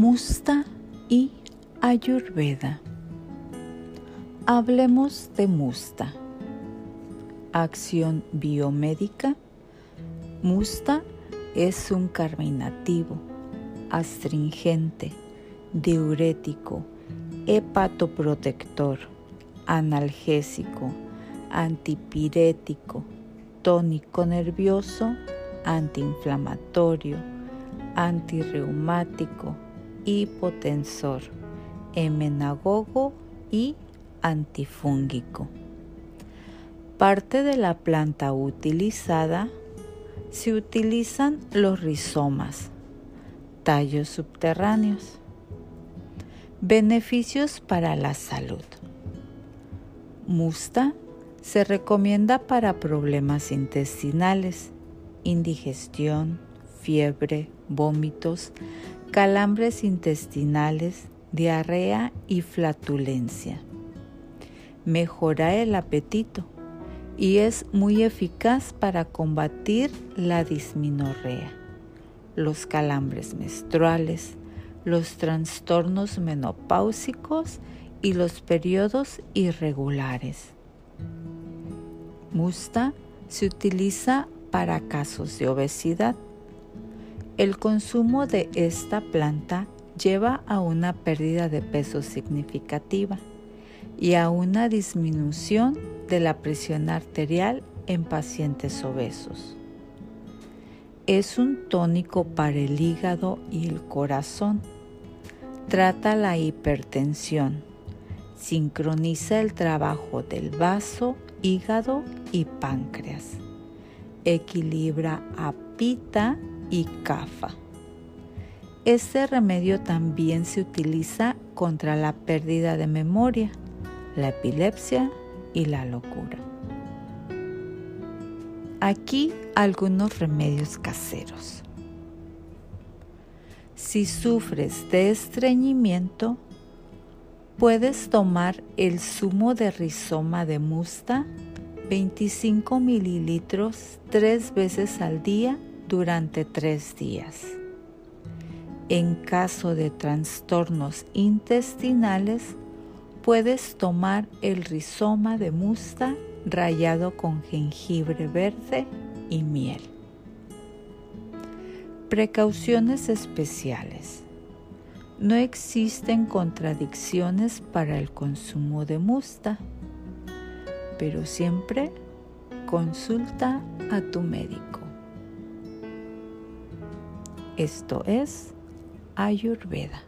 Musta y Ayurveda. Hablemos de Musta. Acción biomédica. Musta es un carminativo, astringente, diurético, hepatoprotector, analgésico, antipirético, tónico nervioso, antiinflamatorio, antirreumático, hipotensor, emenagogo y antifúngico. Parte de la planta utilizada se utilizan los rizomas, tallos subterráneos. Beneficios para la salud. Musta se recomienda para problemas intestinales, indigestión, fiebre, vómitos, calambres intestinales, diarrea y flatulencia. Mejora el apetito y es muy eficaz para combatir la disminorrea, los calambres menstruales, los trastornos menopáusicos y los periodos irregulares. Musta se utiliza para casos de obesidad. El consumo de esta planta lleva a una pérdida de peso significativa y a una disminución de la presión arterial en pacientes obesos. Es un tónico para el hígado y el corazón. Trata la hipertensión. Sincroniza el trabajo del vaso, hígado y páncreas. Equilibra a pita y cafa. Este remedio también se utiliza contra la pérdida de memoria, la epilepsia y la locura. Aquí algunos remedios caseros. Si sufres de estreñimiento, puedes tomar el zumo de rizoma de musta 25 mililitros tres veces al día durante tres días. En caso de trastornos intestinales, puedes tomar el rizoma de musta rallado con jengibre verde y miel. Precauciones especiales. No existen contradicciones para el consumo de musta, pero siempre consulta a tu médico. Esto es Ayurveda.